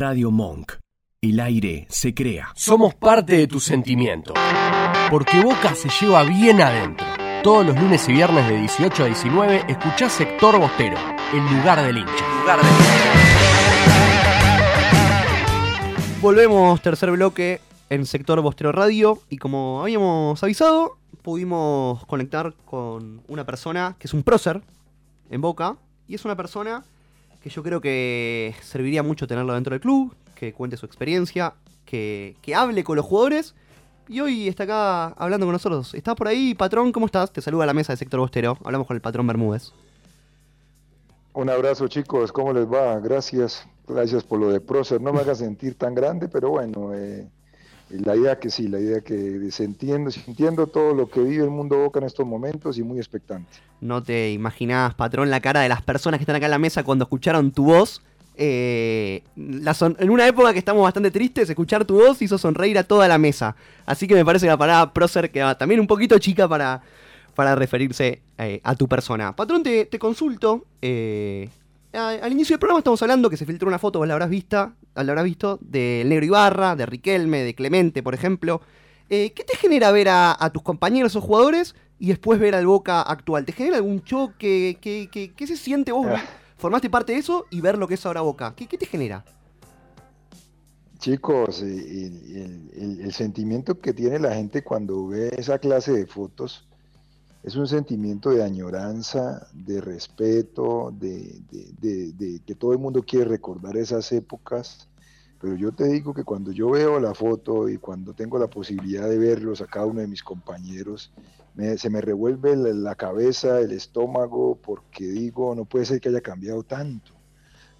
Radio Monk. El aire se crea. Somos parte de tu sentimiento. Porque Boca se lleva bien adentro. Todos los lunes y viernes de 18 a 19 escuchás Sector Bostero, el lugar del hincha. Volvemos, tercer bloque en Sector Bostero Radio. Y como habíamos avisado, pudimos conectar con una persona que es un prócer en Boca. Y es una persona que yo creo que serviría mucho tenerlo dentro del club, que cuente su experiencia, que, que hable con los jugadores. Y hoy está acá hablando con nosotros. ¿Estás por ahí, patrón? ¿Cómo estás? Te saluda a la mesa de Sector Bostero. Hablamos con el patrón Bermúdez. Un abrazo chicos, ¿cómo les va? Gracias, gracias por lo de Prócer. No me haga sentir tan grande, pero bueno, eh, la idea que sí, la idea que sintiendo todo lo que vive el mundo Boca en estos momentos y muy expectante. No te imaginás, patrón, la cara de las personas que están acá en la mesa cuando escucharon tu voz. Eh, la en una época que estamos bastante tristes, escuchar tu voz hizo sonreír a toda la mesa. Así que me parece que la palabra prócer queda también un poquito chica para, para referirse eh, a tu persona. Patrón, te, te consulto. eh, al inicio del programa estamos hablando que se filtró una foto, vos la habrás, vista, la habrás visto, del Negro Ibarra, de Riquelme, de Clemente, por ejemplo. Eh, ¿Qué te genera ver a, a tus compañeros o jugadores y después ver al Boca actual? ¿Te genera algún choque? ¿Qué, qué- qué se siente vos? Ah. Formaste parte de eso y ver lo que es ahora Boca. ¿Qué, qué te genera? Chicos, el, el- el- el sentimiento que tiene la gente cuando ve esa clase de fotos es un sentimiento de añoranza, de respeto, de, que todo el mundo quiere recordar esas épocas. Pero yo te digo que cuando yo veo la foto y cuando tengo la posibilidad de verlos a cada uno de mis compañeros, se me revuelve la, la cabeza, el estómago, porque digo, no puede ser que haya cambiado tanto.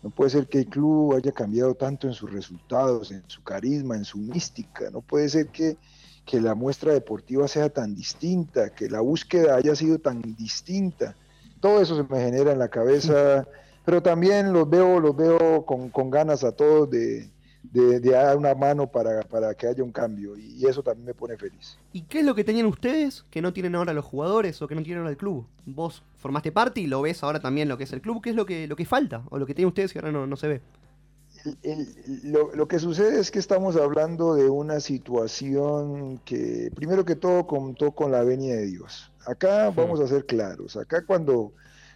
No puede ser que el club haya cambiado tanto en sus resultados, en su carisma, en su mística. No puede ser que, que la muestra deportiva sea tan distinta, que la búsqueda haya sido tan distinta. Todo eso se me genera en la cabeza, pero también los veo, los veo con, con ganas a todos de, de- de dar una mano para, para que haya un cambio y eso también me pone feliz. ¿Y qué es lo que tenían ustedes que no tienen ahora los jugadores o que no tienen ahora el club? Vos formaste parte y lo ves ahora también lo que es el club. ¿Qué es lo que, lo que falta o lo que tienen ustedes y ahora no, no se ve? El- el- lo, lo que sucede es que estamos hablando de una situación que, primero que todo, contó con la venia de Dios. Acá vamos a ser claros, acá cuando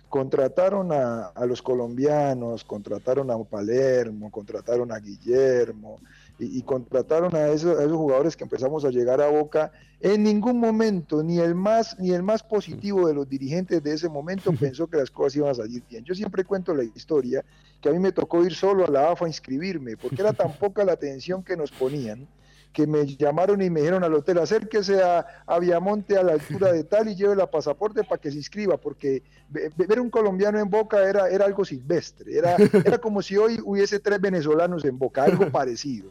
contrataron a, a los colombianos, contrataron a Palermo, contrataron a Guillermo y, y contrataron a esos, a esos jugadores que empezamos a llegar a Boca, en ningún momento, ni el más, ni el más positivo de los dirigentes de ese momento pensó que las cosas iban a salir bien. Yo siempre cuento la historia que a mí me tocó ir solo a la AFA a inscribirme, porque era tan poca la atención que nos ponían, que me llamaron y me dijeron al hotel, acérquese a, a Viamonte a la altura de tal y lleve la pasaporte para que se inscriba, porque ve- ve- ver un colombiano en Boca era, era algo silvestre, era, era como si hoy hubiese tres venezolanos en Boca, algo parecido.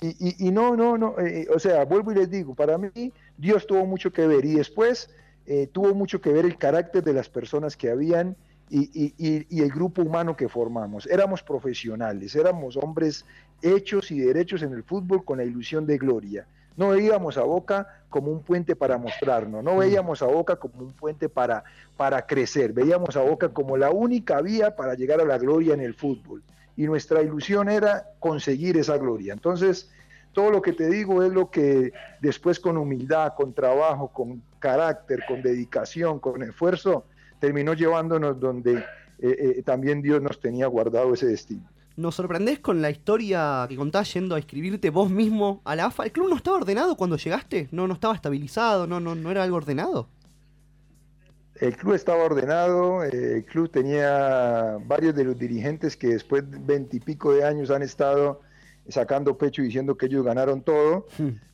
Y, y- y no, no, no, eh, o sea, vuelvo y les digo, para mí Dios tuvo mucho que ver y después eh, tuvo mucho que ver el carácter de las personas que habían y, y- el grupo humano que formamos. Éramos profesionales, éramos hombres hechos y derechos en el fútbol con la ilusión de gloria. No veíamos a Boca como un puente para mostrarnos, no veíamos a Boca como un puente para, para crecer, veíamos a Boca como la única vía para llegar a la gloria en el fútbol. Y nuestra ilusión era conseguir esa gloria. Entonces, todo lo que te digo es lo que después con humildad, con trabajo, con carácter, con dedicación, con esfuerzo, terminó llevándonos donde eh, eh, también Dios nos tenía guardado ese destino. ¿Nos sorprendés con la historia que contás yendo a inscribirte vos mismo a la AFA? ¿El club no estaba ordenado cuando llegaste? ¿No, no estaba estabilizado? ¿No, no, no era algo ordenado? El club estaba ordenado, el club tenía varios de los dirigentes que después de veintipico de años han estado sacando pecho y diciendo que ellos ganaron todo,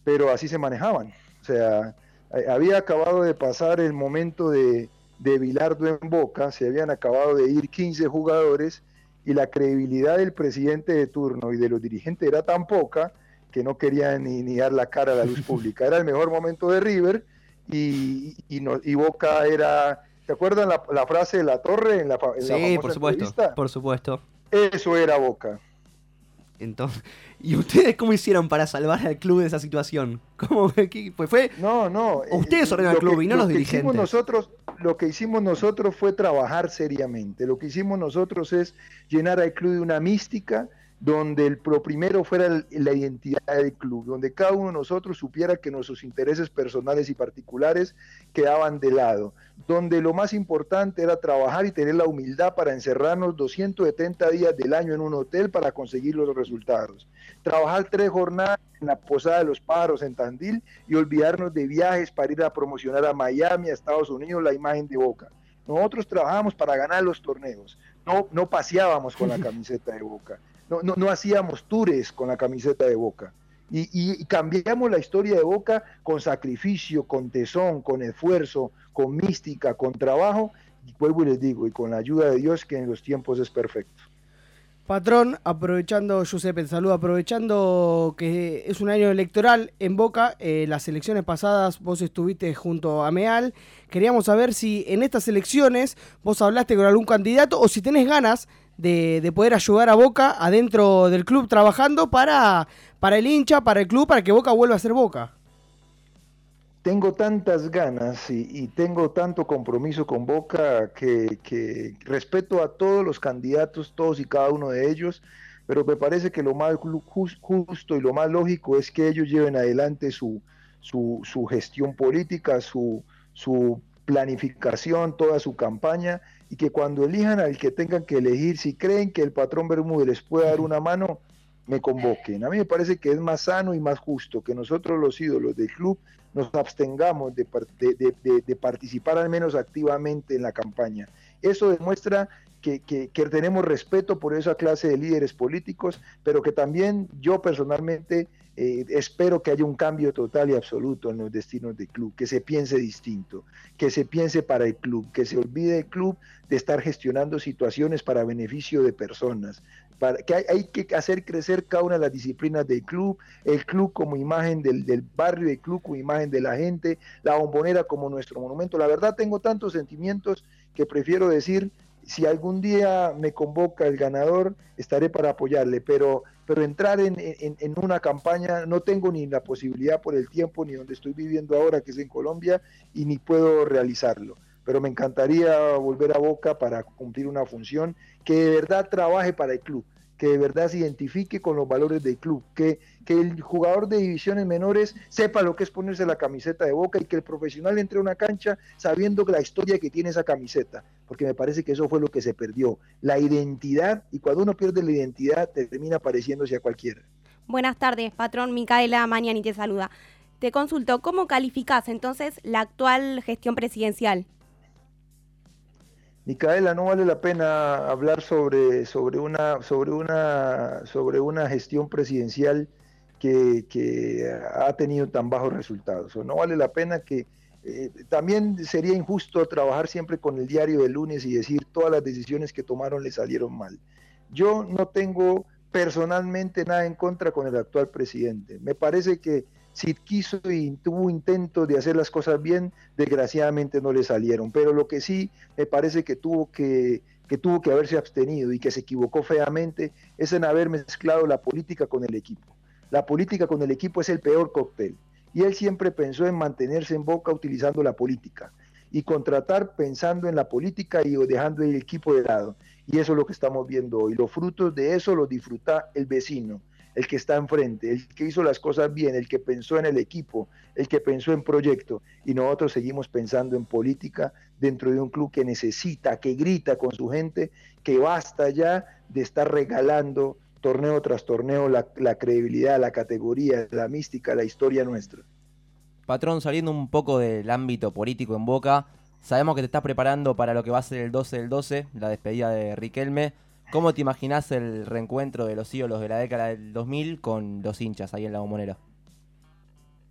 pero así se manejaban. O sea, eh, había acabado de pasar el momento de, de Bilardo en Boca, se habían acabado de ir 15 jugadores y la credibilidad del presidente de turno y de los dirigentes era tan poca que no querían ni, ni dar la cara a la luz pública. Era el mejor momento de River y, y, no- y Boca era... ¿Te acuerdan la, la frase de la torre en la, en la Sí, famosa por supuesto. entrevista? Por supuesto. Eso era Boca. Entonces, ¿y ustedes cómo hicieron para salvar al club de esa situación? ¿Cómo pues fue No, no. Ustedes eh, ordenan el lo club que- y no lo los que hicimos dirigentes. nosotros, lo que hicimos nosotros fue trabajar seriamente. Lo que hicimos nosotros es llenar al club de una mística, donde el, lo primero fuera la identidad del club, donde cada uno de nosotros supiera que nuestros intereses personales y particulares quedaban de lado, donde lo más importante era trabajar y tener la humildad para encerrarnos 270 días del año en un hotel para conseguir los resultados, trabajar tres jornadas en la Posada de los Pájaros en Tandil y olvidarnos de viajes para ir a promocionar a Miami, a Estados Unidos, la imagen de Boca. Nosotros trabajamos para ganar los torneos, no, no paseábamos con la camiseta de Boca no, no, no hacíamos tours con la camiseta de Boca. Y, y, cambiamos la historia de Boca con sacrificio, con tesón, con esfuerzo, con mística, con trabajo, y vuelvo y les digo, y con la ayuda de Dios que en los tiempos es perfecto. Patrón, aprovechando, Giuseppe, el saludo, aprovechando que es un año electoral en Boca, eh, las elecciones pasadas vos estuviste junto a Meal, queríamos saber si en estas elecciones vos hablaste con algún candidato o si tenés ganas de, poder ayudar a Boca adentro del club trabajando para, para el hincha, para el club, para que Boca vuelva a ser Boca. Tengo tantas ganas y, tengo tanto compromiso con Boca que, respeto a todos los candidatos, todos y cada uno de ellos, pero me parece que lo más justo y lo más lógico es que ellos lleven adelante su, su, su gestión política, su, su planificación, toda su campaña y que cuando elijan al que tengan que elegir, si creen que el patrón Bermúdez les puede dar una mano, me convoquen. A mí me parece que es más sano y más justo que nosotros los ídolos del club nos abstengamos de, de, participar al menos activamente en la campaña. Eso demuestra que, que, tenemos respeto por esa clase de líderes políticos, pero que también yo personalmente eh, espero que haya un cambio total y absoluto en los destinos del club, que se piense distinto, que se piense para el club, que se olvide el club de estar gestionando situaciones para beneficio de personas, para, que hay, que hacer crecer cada una de las disciplinas del club, el club como imagen del, del barrio, el club como imagen de la gente, la bombonera como nuestro monumento. La verdad tengo tantos sentimientos que prefiero decir si algún día me convoca el ganador, estaré para apoyarle, pero, pero entrar en, una campaña no tengo ni la posibilidad por el tiempo, ni donde estoy viviendo ahora, que es en Colombia, y ni puedo realizarlo. Pero me encantaría volver a Boca para cumplir una función que de verdad trabaje para el club, que de verdad se identifique con los valores del club, que, que el jugador de divisiones menores sepa lo que es ponerse la camiseta de boca y que el profesional entre a una cancha sabiendo la historia que tiene esa camiseta, porque me parece que eso fue lo que se perdió, la identidad, y cuando uno pierde la identidad termina pareciéndose a cualquiera. Buenas tardes, patrón Micaela Mañani te saluda. Te consulto, ¿cómo calificás entonces la actual gestión presidencial? Micaela, no vale la pena hablar sobre, sobre, una, sobre, una, sobre una gestión presidencial que, ha tenido tan bajos resultados. O no vale la pena que eh, también sería injusto trabajar siempre con el diario del lunes y decir todas las decisiones que tomaron le salieron mal. Yo no tengo personalmente nada en contra con el actual presidente. Me parece que si quiso y tuvo intento de hacer las cosas bien, desgraciadamente no le salieron. Pero lo que sí me parece que tuvo que, que tuvo que haberse abstenido y que se equivocó feamente es en haber mezclado la política con el equipo. La política con el equipo es el peor cóctel. Y él siempre pensó en mantenerse en boca utilizando la política y contratar pensando en la política y dejando el equipo de lado. Y eso es lo que estamos viendo hoy. Los frutos de eso los disfruta el vecino el que está enfrente, el que hizo las cosas bien, el que pensó en el equipo, el que pensó en proyecto, y nosotros seguimos pensando en política dentro de un club que necesita, que grita con su gente, que basta ya de estar regalando torneo tras torneo la, credibilidad, la categoría, la mística, la historia nuestra. Patrón, saliendo un poco del ámbito político en Boca, sabemos que te estás preparando para lo que va a ser el 12 del 12, la despedida de Riquelme. ¿Cómo te imaginás el reencuentro de los ídolos de la década del 2000 con los hinchas ahí en la bombonera?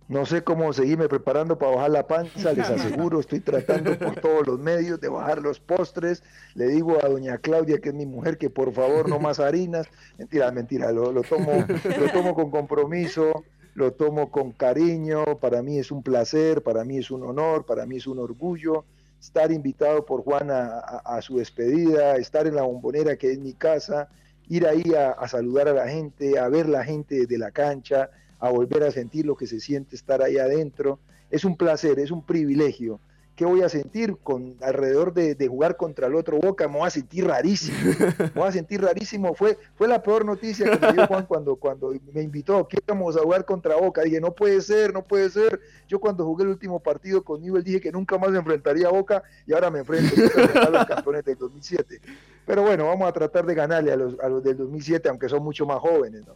No sé cómo seguirme preparando para bajar la panza, les aseguro, estoy tratando por todos los medios de bajar los postres. Le digo a doña Claudia, que es mi mujer, que por favor no más harinas. Mentira, mentira, lo, lo, tomo, lo tomo con compromiso, lo tomo con cariño. Para mí es un placer, para mí es un honor, para mí es un orgullo estar invitado por Juan a, su despedida, estar en la bombonera que es mi casa, ir ahí a, saludar a la gente, a ver la gente de la cancha, a volver a sentir lo que se siente estar ahí adentro. Es un placer, es un privilegio ¿qué voy a sentir? Con alrededor de, jugar contra el otro Boca, me voy a sentir rarísimo. Me voy a sentir rarísimo. Fue, fue la peor noticia que me dio Juan cuando, cuando me invitó, que íbamos a jugar contra Boca. Dije, no puede ser, no puede ser. Yo cuando jugué el último partido con Newell dije que nunca más me enfrentaría a Boca y ahora me enfrento a los campeones del 2007. Pero bueno, vamos a tratar de ganarle a los, a los del 2007, aunque son mucho más jóvenes, ¿no?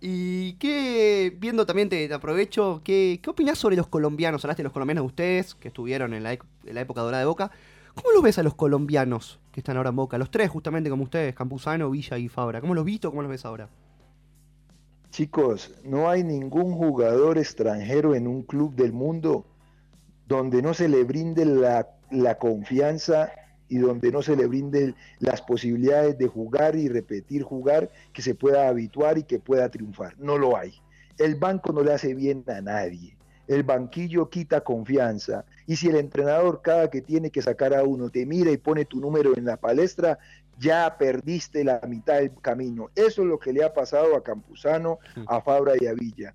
Y qué, viendo también, te, aprovecho, ¿qué, ¿qué opinás sobre los colombianos? Hablaste de los colombianos de ustedes, que estuvieron en la, en la época dorada de Boca. ¿Cómo los ves a los colombianos que están ahora en Boca? Los tres, justamente como ustedes, Campuzano, Villa y Fabra. ¿Cómo los visto? ¿Cómo los ves ahora? Chicos, no hay ningún jugador extranjero en un club del mundo donde no se le brinde la, la confianza y donde no se le brinden las posibilidades de jugar y repetir jugar, que se pueda habituar y que pueda triunfar. No lo hay. El banco no le hace bien a nadie. El banquillo quita confianza. Y si el entrenador cada que tiene que sacar a uno te mira y pone tu número en la palestra, ya perdiste la mitad del camino. Eso es lo que le ha pasado a Campuzano, a Fabra y a Villa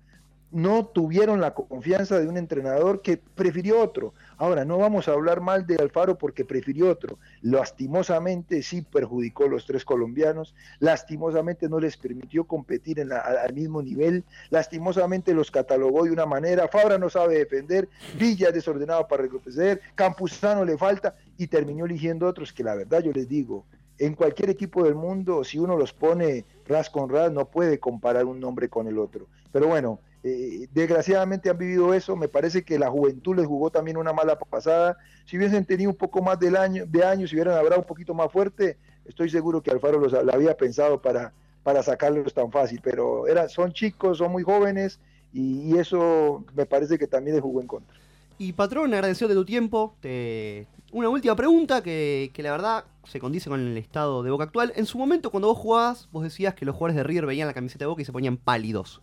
no tuvieron la confianza de un entrenador que prefirió otro. Ahora, no vamos a hablar mal de Alfaro porque prefirió otro. Lastimosamente sí perjudicó a los tres colombianos, lastimosamente no les permitió competir en al mismo nivel, lastimosamente los catalogó de una manera, Fabra no sabe defender, Villa es desordenado para recuperar, Campuzano le falta y terminó eligiendo otros que la verdad yo les digo, en cualquier equipo del mundo, si uno los pone ras con ras, no puede comparar un nombre con el otro. Pero bueno, eh, desgraciadamente han vivido eso, me parece que la juventud les jugó también una mala pasada. Si hubiesen tenido un poco más del año, de años, si hubieran hablado un poquito más fuerte, estoy seguro que Alfaro los, lo había pensado para, para sacarlos tan fácil, pero era, son chicos, son muy jóvenes y, eso me parece que también les jugó en contra. Y patrón, agradecido de tu tiempo. Una última pregunta que, que, la verdad se condice con el estado de Boca actual. En su momento, cuando vos jugabas, vos decías que los jugadores de River veían la camiseta de Boca y se ponían pálidos.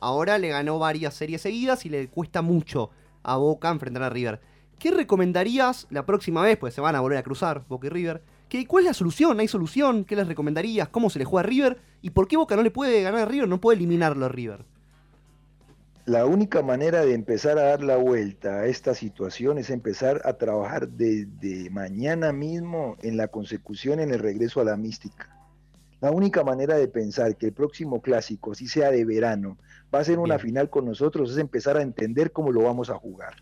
Ahora le ganó varias series seguidas y le cuesta mucho a Boca enfrentar a River. ¿Qué recomendarías la próxima vez? Pues se van a volver a cruzar Boca y River. ¿Qué, ¿Cuál es la solución? ¿Hay solución? ¿Qué les recomendarías? ¿Cómo se le juega a River? ¿Y por qué Boca no le puede ganar a River? No puede eliminarlo a River. La única manera de empezar a dar la vuelta a esta situación es empezar a trabajar desde mañana mismo en la consecución, en el regreso a la mística. La única manera de pensar que el próximo clásico, si sea de verano, va a ser una final con nosotros, es empezar a entender cómo lo vamos a jugar.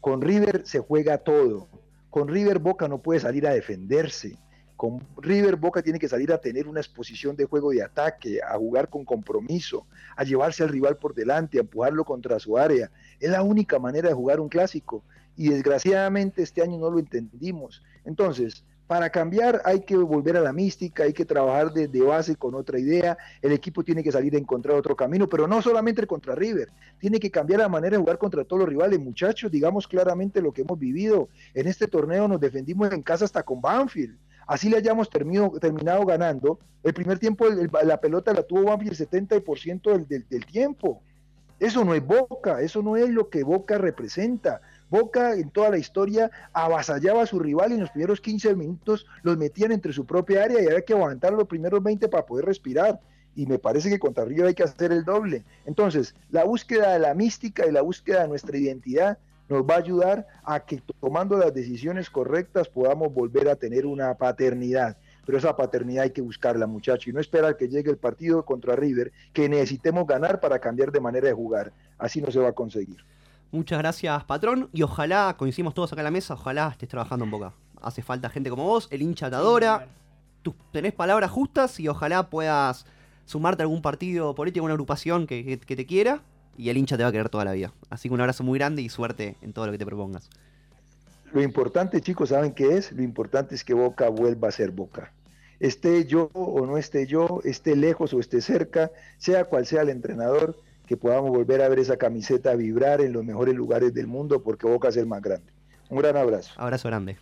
Con River se juega todo. Con River Boca no puede salir a defenderse. Con River Boca tiene que salir a tener una exposición de juego de ataque, a jugar con compromiso, a llevarse al rival por delante, a empujarlo contra su área. Es la única manera de jugar un clásico. Y desgraciadamente este año no lo entendimos. Entonces, para cambiar hay que volver a la mística, hay que trabajar desde base con otra idea, el equipo tiene que salir a encontrar otro camino, pero no solamente contra River, tiene que cambiar la manera de jugar contra todos los rivales. Muchachos, digamos claramente lo que hemos vivido. En este torneo nos defendimos en casa hasta con Banfield. Así le hayamos terminado ganando. El primer tiempo la pelota la tuvo Banfield el 70% del, del tiempo. Eso no es Boca, eso no es lo que Boca representa. Boca en toda la historia avasallaba a su rival y en los primeros 15 minutos los metían entre su propia área y había que aguantar los primeros 20 para poder respirar. Y me parece que contra River hay que hacer el doble. Entonces, la búsqueda de la mística y la búsqueda de nuestra identidad nos va a ayudar a que tomando las decisiones correctas podamos volver a tener una paternidad. Pero esa paternidad hay que buscarla, muchachos, y no esperar que llegue el partido contra River, que necesitemos ganar para cambiar de manera de jugar. Así no se va a conseguir. Muchas gracias, patrón. Y ojalá, coincidimos todos acá en la mesa, ojalá estés trabajando en Boca. Hace falta gente como vos, el hincha te adora, tú tenés palabras justas y ojalá puedas sumarte a algún partido político, una agrupación que, te quiera y el hincha te va a querer toda la vida. Así que un abrazo muy grande y suerte en todo lo que te propongas. Lo importante, chicos, ¿saben qué es? Lo importante es que Boca vuelva a ser Boca. Esté yo o no esté yo, esté lejos o esté cerca, sea cual sea el entrenador, que podamos volver a ver esa camiseta vibrar en los mejores lugares del mundo porque Boca es el más grande. Un gran abrazo. Abrazo grande.